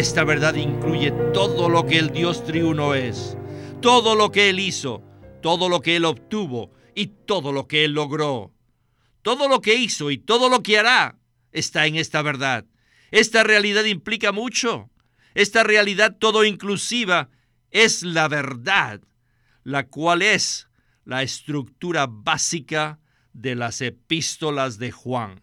Esta verdad incluye todo lo que el Dios triuno es, todo lo que Él hizo, todo lo que Él obtuvo y todo lo que Él logró. Todo lo que hizo y todo lo que hará está en esta verdad. Esta realidad implica mucho. Esta realidad todo inclusiva es la verdad, la cual es la estructura básica de las epístolas de Juan.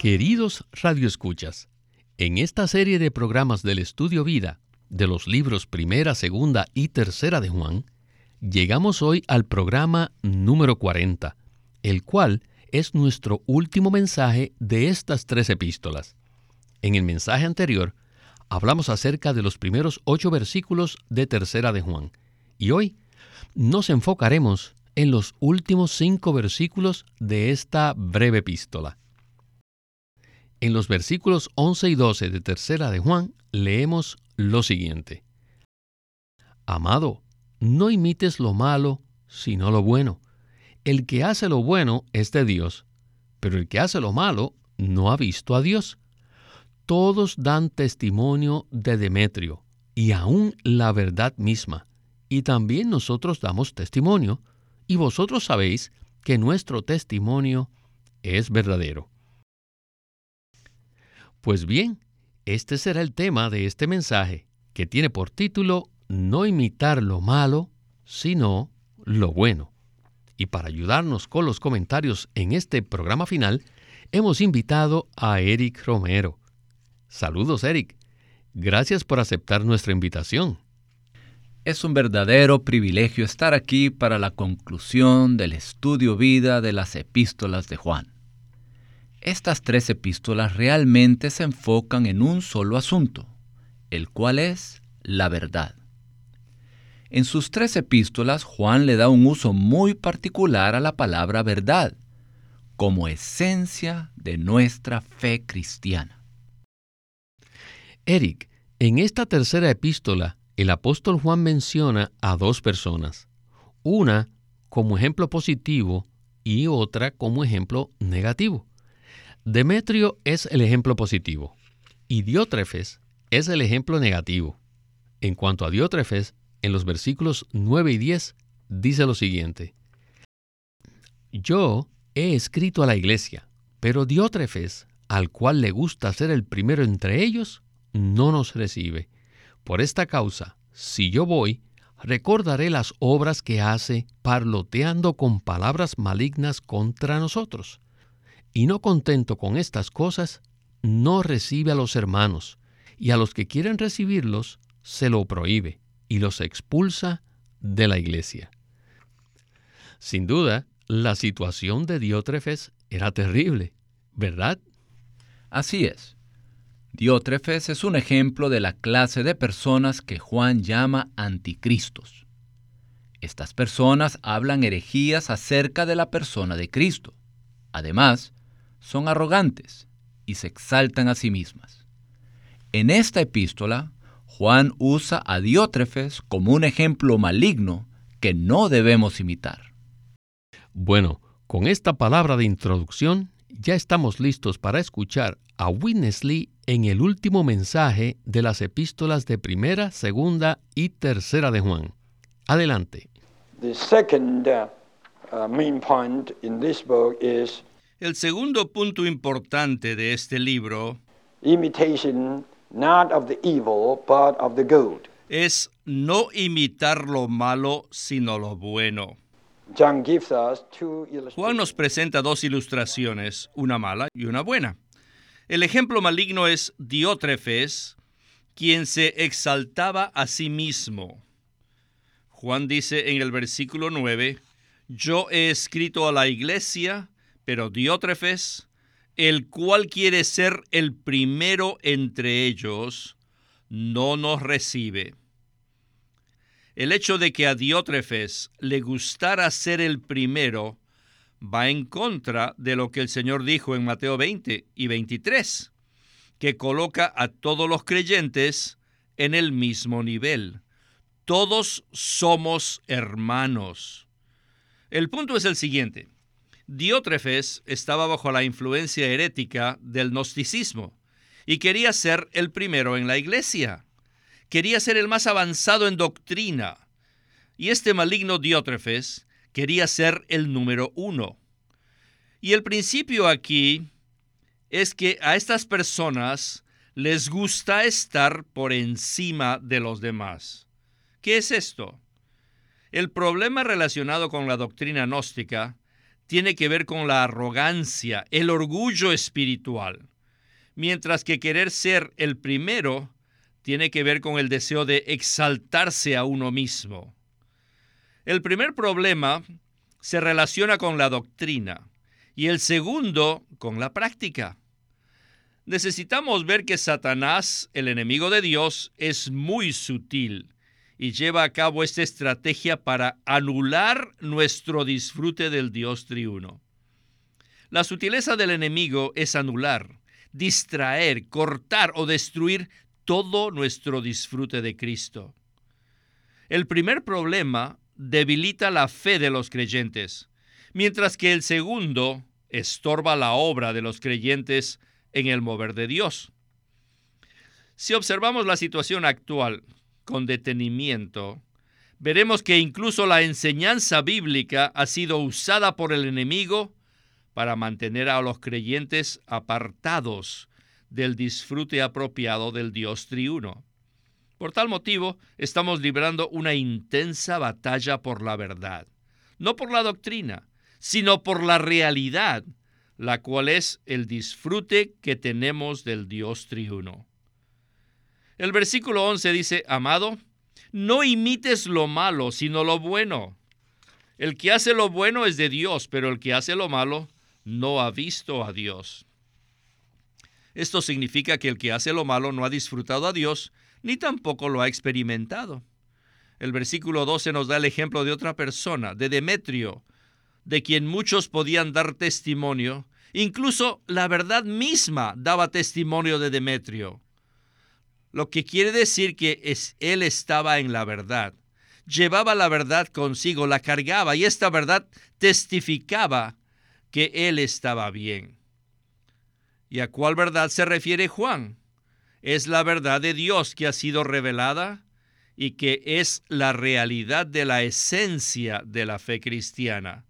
Queridos radioescuchas, en esta serie de programas del Estudio Vida de los libros Primera, Segunda y Tercera de Juan, llegamos hoy al programa número 40, el cual es nuestro último mensaje de estas tres epístolas. En el mensaje anterior hablamos acerca de los primeros ocho versículos de Tercera de Juan, y hoy nos enfocaremos en los últimos cinco versículos de esta breve epístola. En los versículos 11 y 12 de Tercera de Juan leemos lo siguiente. Amado, no imites lo malo, sino lo bueno. El que hace lo bueno es de Dios, pero el que hace lo malo no ha visto a Dios. Todos dan testimonio de Demetrio, y aún la verdad misma, y también nosotros damos testimonio, y vosotros sabéis que nuestro testimonio es verdadero. Pues bien, este será el tema de este mensaje, que tiene por título No imitar lo malo, sino lo bueno. Y para ayudarnos con los comentarios en este programa final, hemos invitado a Eric Romero. Saludos, Eric. Gracias por aceptar nuestra invitación. Es un verdadero privilegio estar aquí para la conclusión del estudio vida de las epístolas de Juan. Estas tres epístolas realmente se enfocan en un solo asunto, el cual es la verdad. En sus tres epístolas, Juan le da un uso muy particular a la palabra verdad, como esencia de nuestra fe cristiana. Eric, en esta tercera epístola, el apóstol Juan menciona a dos personas, una como ejemplo positivo y otra como ejemplo negativo. Demetrio es el ejemplo positivo y Diótrefes es el ejemplo negativo. En cuanto a Diótrefes, en los versículos 9 y 10 dice lo siguiente. Yo he escrito a la iglesia, pero Diótrefes, al cual le gusta ser el primero entre ellos, no nos recibe. Por esta causa, si yo voy, recordaré las obras que hace parloteando con palabras malignas contra nosotros y no contento con estas cosas, no recibe a los hermanos, y a los que quieren recibirlos se lo prohíbe y los expulsa de la iglesia. Sin duda, la situación de Diótrefes era terrible, ¿verdad? Así es. Diótrefes es un ejemplo de la clase de personas que Juan llama anticristos. Estas personas hablan herejías acerca de la persona de Cristo. Además, son arrogantes y se exaltan a sí mismas. En esta epístola, Juan usa a Diótrefes como un ejemplo maligno que no debemos imitar. Bueno, con esta palabra de introducción, ya estamos listos para escuchar a Witness en el último mensaje de las epístolas de primera, segunda y tercera de Juan. Adelante. The second uh, main point in this book is el segundo punto importante de este libro imitation not of the evil, but of the good. es no imitar lo malo, sino lo bueno. John gives us two Juan nos presenta dos ilustraciones, una mala y una buena. El ejemplo maligno es Diótrefes, quien se exaltaba a sí mismo. Juan dice en el versículo 9, yo he escrito a la iglesia pero Diótrefes, el cual quiere ser el primero entre ellos, no nos recibe. El hecho de que a Diótrefes le gustara ser el primero va en contra de lo que el Señor dijo en Mateo 20 y 23, que coloca a todos los creyentes en el mismo nivel. Todos somos hermanos. El punto es el siguiente. Diótrefes estaba bajo la influencia herética del gnosticismo y quería ser el primero en la iglesia. Quería ser el más avanzado en doctrina. Y este maligno Diótrefes quería ser el número uno. Y el principio aquí es que a estas personas les gusta estar por encima de los demás. ¿Qué es esto? El problema relacionado con la doctrina gnóstica tiene que ver con la arrogancia, el orgullo espiritual, mientras que querer ser el primero tiene que ver con el deseo de exaltarse a uno mismo. El primer problema se relaciona con la doctrina y el segundo con la práctica. Necesitamos ver que Satanás, el enemigo de Dios, es muy sutil y lleva a cabo esta estrategia para anular nuestro disfrute del Dios triuno. La sutileza del enemigo es anular, distraer, cortar o destruir todo nuestro disfrute de Cristo. El primer problema debilita la fe de los creyentes, mientras que el segundo estorba la obra de los creyentes en el mover de Dios. Si observamos la situación actual, con detenimiento, veremos que incluso la enseñanza bíblica ha sido usada por el enemigo para mantener a los creyentes apartados del disfrute apropiado del Dios triuno. Por tal motivo, estamos librando una intensa batalla por la verdad, no por la doctrina, sino por la realidad, la cual es el disfrute que tenemos del Dios triuno. El versículo 11 dice, amado, no imites lo malo, sino lo bueno. El que hace lo bueno es de Dios, pero el que hace lo malo no ha visto a Dios. Esto significa que el que hace lo malo no ha disfrutado a Dios, ni tampoco lo ha experimentado. El versículo 12 nos da el ejemplo de otra persona, de Demetrio, de quien muchos podían dar testimonio, incluso la verdad misma daba testimonio de Demetrio lo que quiere decir que es, él estaba en la verdad. Llevaba la verdad consigo, la cargaba y esta verdad testificaba que él estaba bien. ¿Y a cuál verdad se refiere Juan? Es la verdad de Dios que ha sido revelada y que es la realidad de la esencia de la fe cristiana.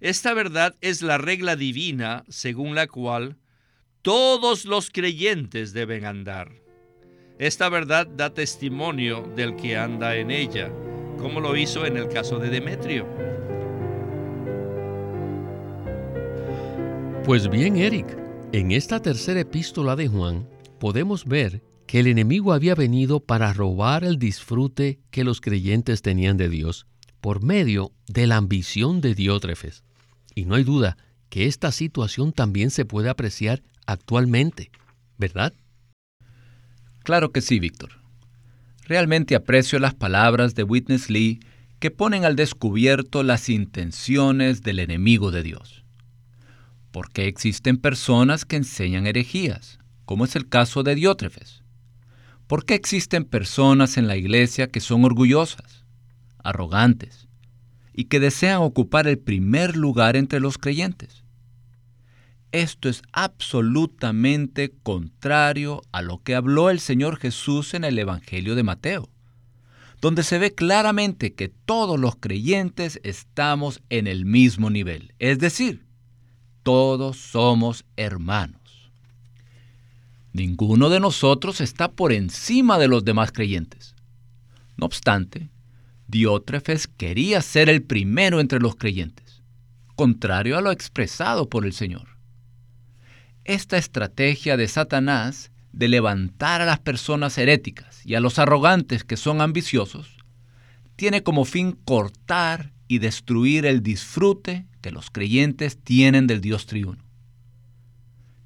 Esta verdad es la regla divina según la cual todos los creyentes deben andar. Esta verdad da testimonio del que anda en ella, como lo hizo en el caso de Demetrio. Pues bien, Eric, en esta tercera epístola de Juan podemos ver que el enemigo había venido para robar el disfrute que los creyentes tenían de Dios por medio de la ambición de Diótrefes. Y no hay duda que esta situación también se puede apreciar actualmente, ¿verdad? Claro que sí, Víctor. Realmente aprecio las palabras de Witness Lee que ponen al descubierto las intenciones del enemigo de Dios. Porque existen personas que enseñan herejías, como es el caso de Diótrefes? ¿Por qué existen personas en la iglesia que son orgullosas, arrogantes y que desean ocupar el primer lugar entre los creyentes? Esto es absolutamente contrario a lo que habló el Señor Jesús en el Evangelio de Mateo, donde se ve claramente que todos los creyentes estamos en el mismo nivel, es decir, todos somos hermanos. Ninguno de nosotros está por encima de los demás creyentes. No obstante, Diótrefes quería ser el primero entre los creyentes, contrario a lo expresado por el Señor. Esta estrategia de Satanás de levantar a las personas heréticas y a los arrogantes que son ambiciosos, tiene como fin cortar y destruir el disfrute que los creyentes tienen del Dios triuno.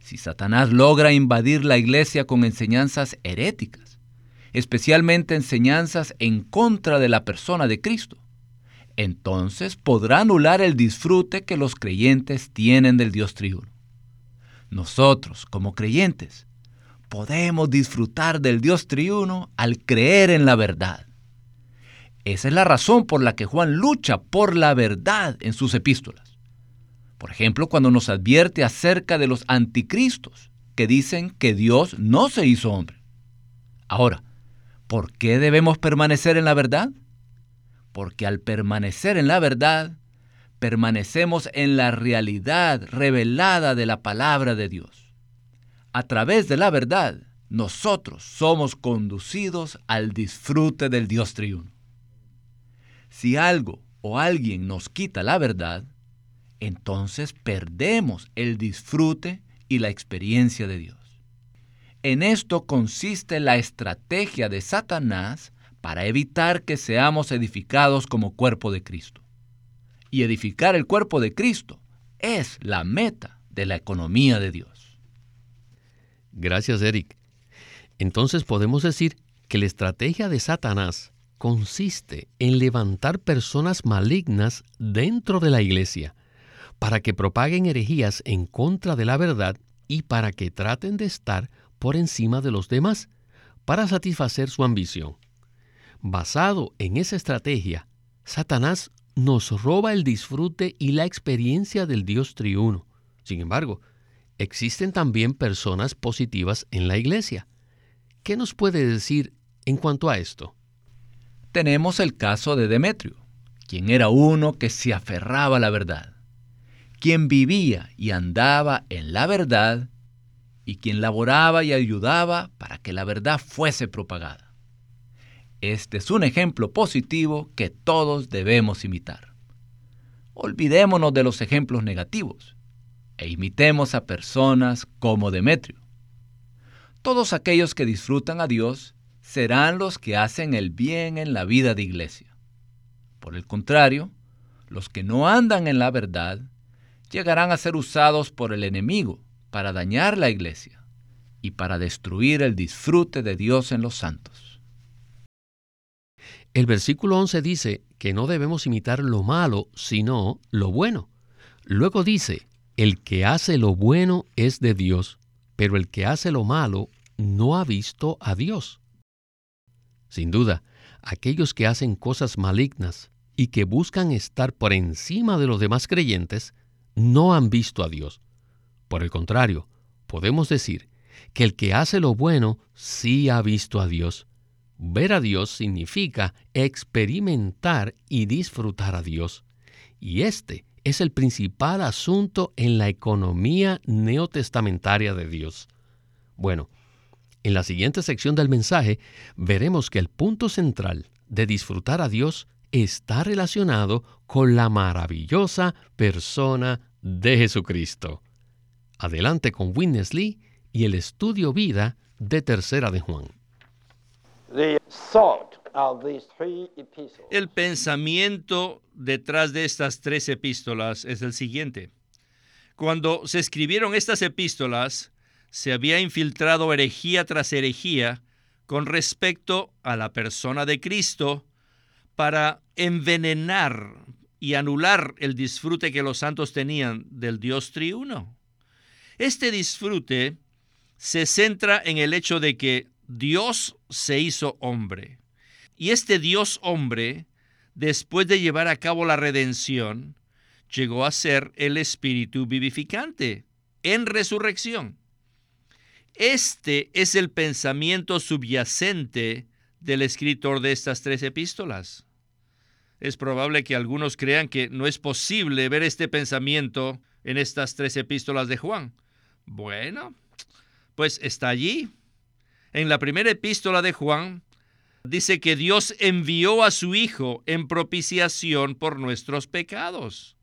Si Satanás logra invadir la iglesia con enseñanzas heréticas, especialmente enseñanzas en contra de la persona de Cristo, entonces podrá anular el disfrute que los creyentes tienen del Dios triuno. Nosotros, como creyentes, podemos disfrutar del Dios triuno al creer en la verdad. Esa es la razón por la que Juan lucha por la verdad en sus epístolas. Por ejemplo, cuando nos advierte acerca de los anticristos, que dicen que Dios no se hizo hombre. Ahora, ¿por qué debemos permanecer en la verdad? Porque al permanecer en la verdad, permanecemos en la realidad revelada de la palabra de Dios. A través de la verdad, nosotros somos conducidos al disfrute del Dios triuno. Si algo o alguien nos quita la verdad, entonces perdemos el disfrute y la experiencia de Dios. En esto consiste la estrategia de Satanás para evitar que seamos edificados como cuerpo de Cristo. Y edificar el cuerpo de Cristo es la meta de la economía de Dios. Gracias, Eric. Entonces podemos decir que la estrategia de Satanás consiste en levantar personas malignas dentro de la iglesia para que propaguen herejías en contra de la verdad y para que traten de estar por encima de los demás, para satisfacer su ambición. Basado en esa estrategia, Satanás nos roba el disfrute y la experiencia del Dios triuno. Sin embargo, existen también personas positivas en la iglesia. ¿Qué nos puede decir en cuanto a esto? Tenemos el caso de Demetrio, quien era uno que se aferraba a la verdad quien vivía y andaba en la verdad y quien laboraba y ayudaba para que la verdad fuese propagada. Este es un ejemplo positivo que todos debemos imitar. Olvidémonos de los ejemplos negativos e imitemos a personas como Demetrio. Todos aquellos que disfrutan a Dios serán los que hacen el bien en la vida de iglesia. Por el contrario, los que no andan en la verdad llegarán a ser usados por el enemigo para dañar la iglesia y para destruir el disfrute de Dios en los santos. El versículo 11 dice que no debemos imitar lo malo, sino lo bueno. Luego dice, el que hace lo bueno es de Dios, pero el que hace lo malo no ha visto a Dios. Sin duda, aquellos que hacen cosas malignas y que buscan estar por encima de los demás creyentes no han visto a Dios. Por el contrario, podemos decir que el que hace lo bueno sí ha visto a Dios. Ver a Dios significa experimentar y disfrutar a Dios. Y este es el principal asunto en la economía neotestamentaria de Dios. Bueno, en la siguiente sección del mensaje veremos que el punto central de disfrutar a Dios está relacionado con la maravillosa persona de Jesucristo. Adelante con Witness Lee y el estudio vida de Tercera de Juan. El pensamiento detrás de estas tres epístolas es el siguiente. Cuando se escribieron estas epístolas, se había infiltrado herejía tras herejía con respecto a la persona de Cristo para envenenar, y anular el disfrute que los santos tenían del Dios triuno. Este disfrute se centra en el hecho de que Dios se hizo hombre. Y este Dios hombre, después de llevar a cabo la redención, llegó a ser el Espíritu vivificante en resurrección. Este es el pensamiento subyacente del escritor de estas tres epístolas es probable que algunos crean que no es posible ver este pensamiento en estas tres epístolas de Juan. Bueno, pues está allí. En la primera epístola de Juan dice que Dios envió a su Hijo en propiciación por nuestros pecados.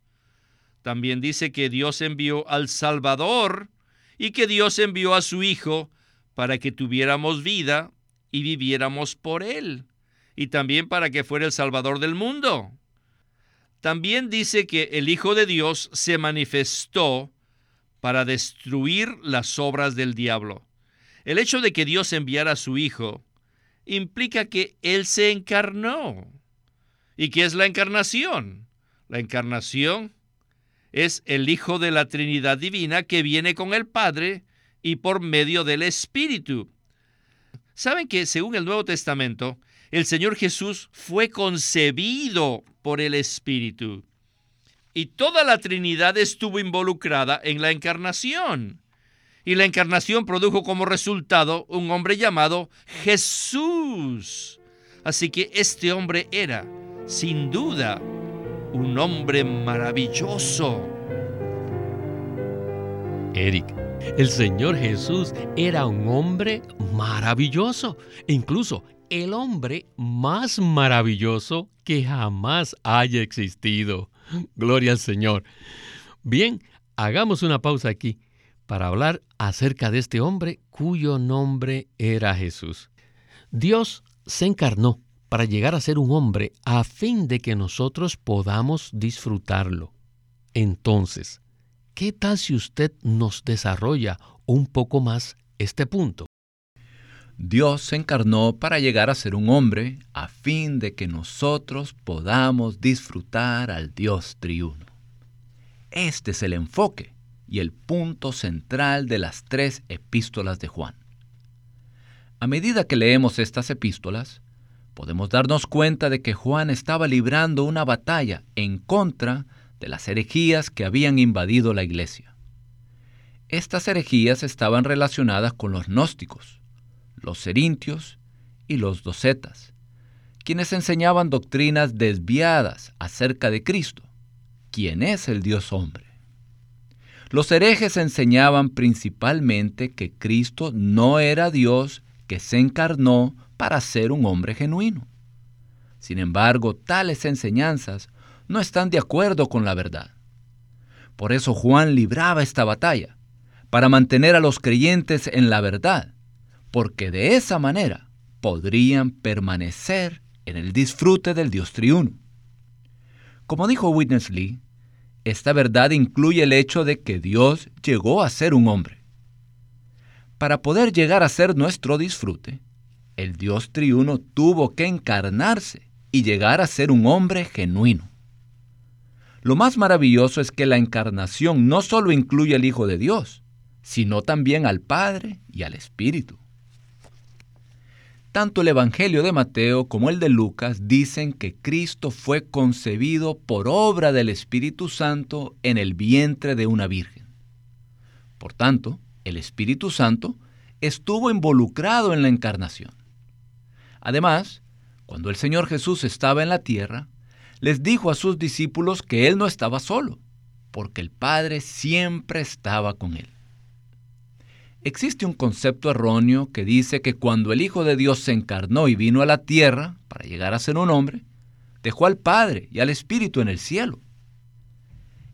También dice que Dios envió al Salvador y que Dios envió a su Hijo para que tuviéramos vida y viviéramos por Él y también para que fuera el Salvador del mundo. También dice que el Hijo de Dios se manifestó para destruir las obras del diablo. El hecho de que Dios enviara a su Hijo implica que Él se encarnó. ¿Y qué es la encarnación? La encarnación es el Hijo de la Trinidad Divina que viene con el Padre y por medio del Espíritu. ¿Saben que según el Nuevo Testamento, el Señor Jesús fue concebido por el Espíritu? Y toda la Trinidad estuvo involucrada en la encarnación. Y la encarnación produjo como resultado un hombre llamado Jesús. Así que este hombre era, sin duda, un hombre maravilloso. Eric, el Señor Jesús era un hombre maravilloso, incluso el hombre más maravilloso que jamás haya existido. Gloria al Señor. Bien, hagamos una pausa aquí para hablar acerca de este hombre cuyo nombre era Jesús. Dios se encarnó para llegar a ser un hombre a fin de que nosotros podamos disfrutarlo. Entonces, ¿qué tal si usted nos desarrolla un poco más este punto? Dios se encarnó para llegar a ser un hombre a fin de que nosotros podamos disfrutar al Dios triuno. Este es el enfoque y el punto central de las tres epístolas de Juan. A medida que leemos estas epístolas, podemos darnos cuenta de que Juan estaba librando una batalla en contra de las herejías que habían invadido la iglesia. Estas herejías estaban relacionadas con los gnósticos, los serintios y los docetas, quienes enseñaban doctrinas desviadas acerca de Cristo, quien es el Dios hombre. Los herejes enseñaban principalmente que Cristo no era Dios que se encarnó para ser un hombre genuino. Sin embargo, tales enseñanzas no están de acuerdo con la verdad. Por eso Juan libraba esta batalla, para mantener a los creyentes en la verdad porque de esa manera podrían permanecer en el disfrute del Dios triuno. Como dijo Witness Lee, esta verdad incluye el hecho de que Dios llegó a ser un hombre. Para poder llegar a ser nuestro disfrute, el Dios triuno tuvo que encarnarse y llegar a ser un hombre genuino. Lo más maravilloso es que la encarnación no solo incluye al Hijo de Dios, sino también al Padre y al Espíritu. Tanto el Evangelio de Mateo como el de Lucas dicen que Cristo fue concebido por obra del Espíritu Santo en el vientre de una virgen. Por tanto, el Espíritu Santo estuvo involucrado en la encarnación. Además, cuando el Señor Jesús estaba en la tierra, les dijo a sus discípulos que Él no estaba solo, porque el Padre siempre estaba con Él. Existe un concepto erróneo que dice que cuando el Hijo de Dios se encarnó y vino a la tierra para llegar a ser un hombre, dejó al Padre y al Espíritu en el cielo.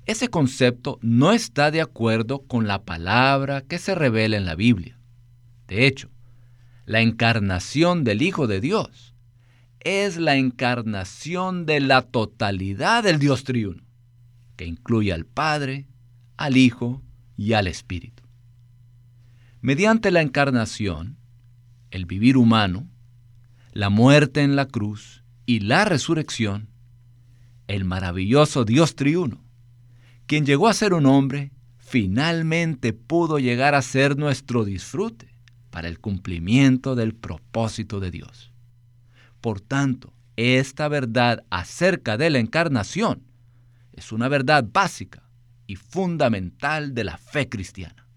Ese concepto no está de acuerdo con la palabra que se revela en la Biblia. De hecho, la encarnación del Hijo de Dios es la encarnación de la totalidad del Dios triuno, que incluye al Padre, al Hijo y al Espíritu. Mediante la encarnación, el vivir humano, la muerte en la cruz y la resurrección, el maravilloso Dios triuno, quien llegó a ser un hombre, finalmente pudo llegar a ser nuestro disfrute para el cumplimiento del propósito de Dios. Por tanto, esta verdad acerca de la encarnación es una verdad básica y fundamental de la fe cristiana.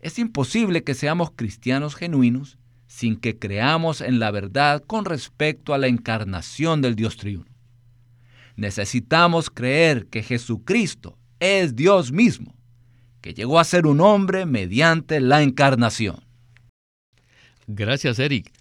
Es imposible que seamos cristianos genuinos sin que creamos en la verdad con respecto a la encarnación del Dios triuno. Necesitamos creer que Jesucristo es Dios mismo, que llegó a ser un hombre mediante la encarnación. Gracias, Eric.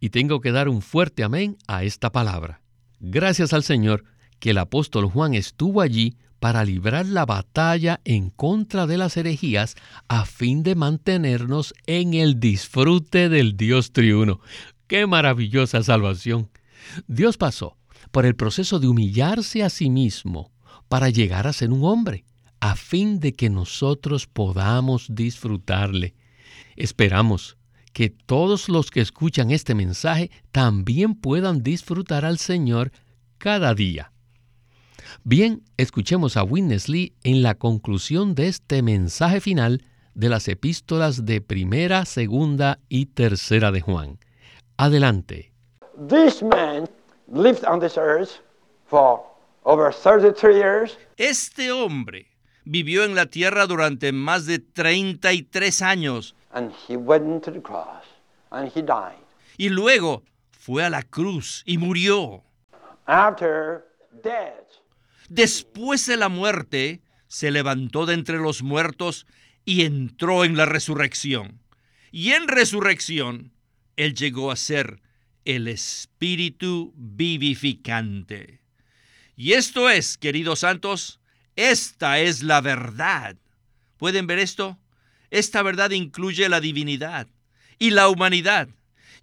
Y tengo que dar un fuerte amén a esta palabra. Gracias al Señor que el apóstol Juan estuvo allí para librar la batalla en contra de las herejías a fin de mantenernos en el disfrute del Dios triuno. ¡Qué maravillosa salvación! Dios pasó por el proceso de humillarse a sí mismo para llegar a ser un hombre, a fin de que nosotros podamos disfrutarle. Esperamos que todos los que escuchan este mensaje también puedan disfrutar al Señor cada día. Bien, escuchemos a Witness Lee en la conclusión de este mensaje final de las epístolas de primera, segunda y tercera de Juan. Adelante. This man lived on this earth for over 33 years. Este hombre vivió en la tierra durante más de 33 años And he went to the cross and he died. y luego fue a la cruz y murió. After death, Después de la muerte, se levantó de entre los muertos y entró en la resurrección. Y en resurrección, Él llegó a ser el Espíritu vivificante. Y esto es, queridos santos, esta es la verdad. ¿Pueden ver esto? Esta verdad incluye la divinidad y la humanidad.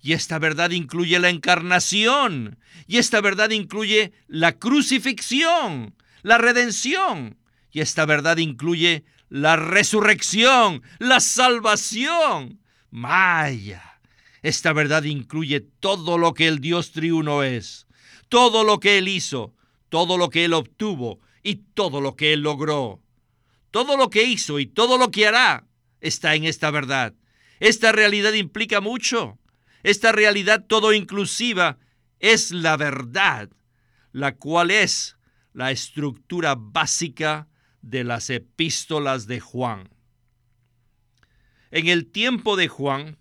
Y esta verdad incluye la encarnación. Y esta verdad incluye la crucifixión, la redención. Y esta verdad incluye la resurrección, la salvación. Maya. Esta verdad incluye todo lo que el Dios triuno es, todo lo que Él hizo, todo lo que Él obtuvo y todo lo que Él logró. Todo lo que hizo y todo lo que hará está en esta verdad. Esta realidad implica mucho. Esta realidad todo inclusiva es la verdad, la cual es la estructura básica de las epístolas de Juan. En el tiempo de Juan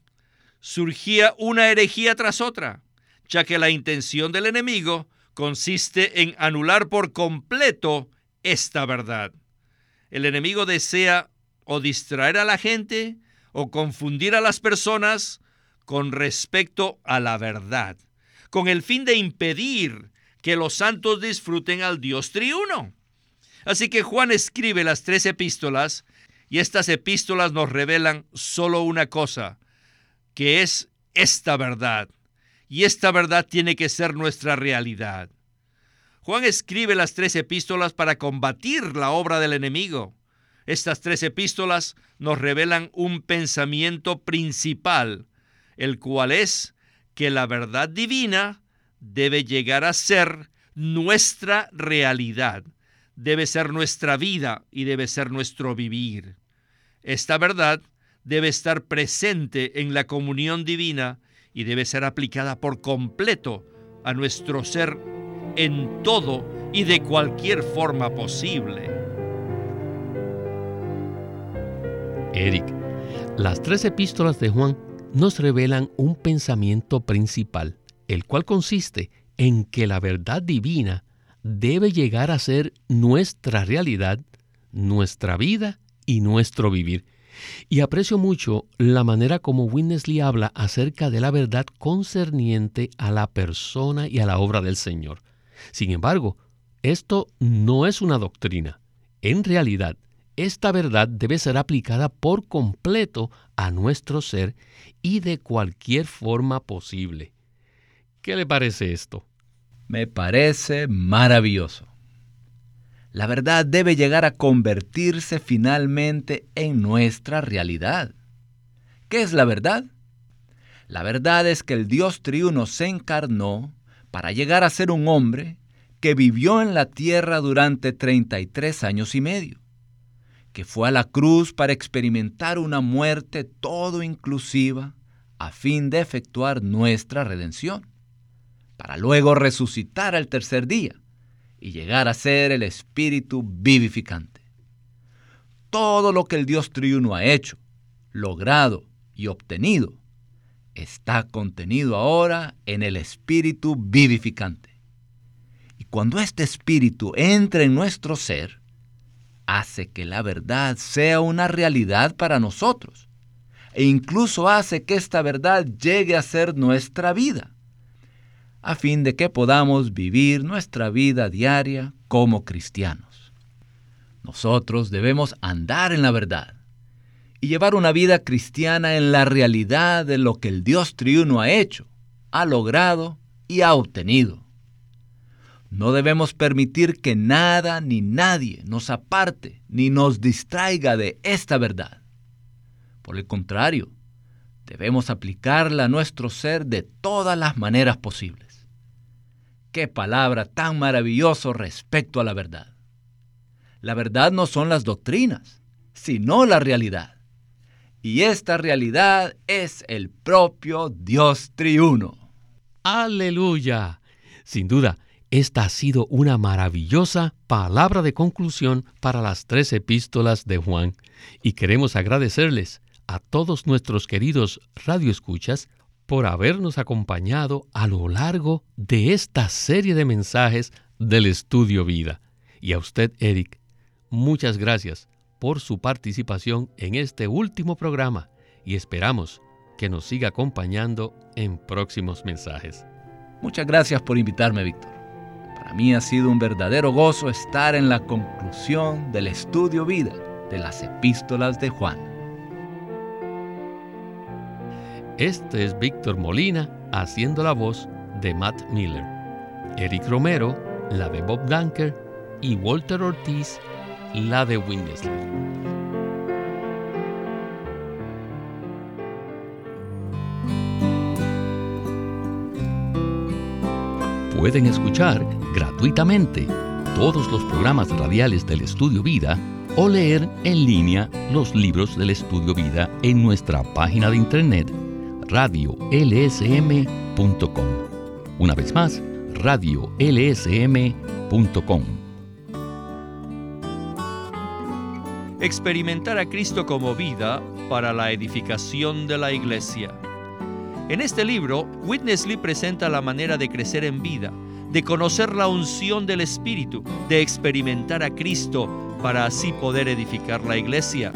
surgía una herejía tras otra, ya que la intención del enemigo consiste en anular por completo esta verdad. El enemigo desea o distraer a la gente o confundir a las personas con respecto a la verdad, con el fin de impedir que los santos disfruten al Dios triuno. Así que Juan escribe las tres epístolas y estas epístolas nos revelan solo una cosa, que es esta verdad. Y esta verdad tiene que ser nuestra realidad. Juan escribe las tres epístolas para combatir la obra del enemigo. Estas tres epístolas nos revelan un pensamiento principal, el cual es que la verdad divina debe llegar a ser nuestra realidad, debe ser nuestra vida y debe ser nuestro vivir. Esta verdad debe estar presente en la comunión divina y debe ser aplicada por completo a nuestro ser en todo y de cualquier forma posible. Eric, las tres epístolas de Juan nos revelan un pensamiento principal, el cual consiste en que la verdad divina debe llegar a ser nuestra realidad, nuestra vida y nuestro vivir. Y aprecio mucho la manera como Winnesley habla acerca de la verdad concerniente a la persona y a la obra del Señor. Sin embargo, esto no es una doctrina. En realidad, esta verdad debe ser aplicada por completo a nuestro ser y de cualquier forma posible. ¿Qué le parece esto? Me parece maravilloso. La verdad debe llegar a convertirse finalmente en nuestra realidad. ¿Qué es la verdad? La verdad es que el Dios triuno se encarnó para llegar a ser un hombre que vivió en la tierra durante 33 años y medio, que fue a la cruz para experimentar una muerte todo inclusiva a fin de efectuar nuestra redención, para luego resucitar al tercer día y llegar a ser el Espíritu vivificante. Todo lo que el Dios triuno ha hecho, logrado y obtenido está contenido ahora en el Espíritu vivificante. Y cuando este Espíritu entra en nuestro ser, hace que la verdad sea una realidad para nosotros e incluso hace que esta verdad llegue a ser nuestra vida a fin de que podamos vivir nuestra vida diaria como cristianos. Nosotros debemos andar en la verdad y llevar una vida cristiana en la realidad de lo que el Dios triuno ha hecho, ha logrado y ha obtenido. No debemos permitir que nada ni nadie nos aparte ni nos distraiga de esta verdad. Por el contrario, debemos aplicarla a nuestro ser de todas las maneras posibles. Qué palabra tan maravillosa respecto a la verdad. La verdad no son las doctrinas, sino la realidad. Y esta realidad es el propio Dios triuno. Aleluya. Sin duda, esta ha sido una maravillosa palabra de conclusión para las tres epístolas de Juan y queremos agradecerles a todos nuestros queridos radioescuchas por habernos acompañado a lo largo de esta serie de mensajes del estudio vida. Y a usted, Eric, muchas gracias por su participación en este último programa y esperamos que nos siga acompañando en próximos mensajes. Muchas gracias por invitarme, Víctor. Para mí ha sido un verdadero gozo estar en la conclusión del estudio vida de las epístolas de Juan. Este es Víctor Molina haciendo la voz de Matt Miller. Eric Romero, la de Bob Dunker y Walter Ortiz, la de Winnesley. Pueden escuchar gratuitamente todos los programas radiales del Estudio Vida o leer en línea los libros del Estudio Vida en nuestra página de internet radiolsm.com. Una vez más, radiolsm.com. Experimentar a Cristo como vida para la edificación de la iglesia. En este libro, Witness Lee presenta la manera de crecer en vida, de conocer la unción del Espíritu, de experimentar a Cristo para así poder edificar la iglesia.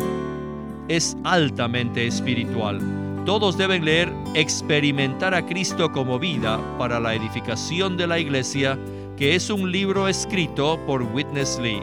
Es altamente espiritual. Todos deben leer Experimentar a Cristo como vida para la edificación de la iglesia, que es un libro escrito por Witness Lee.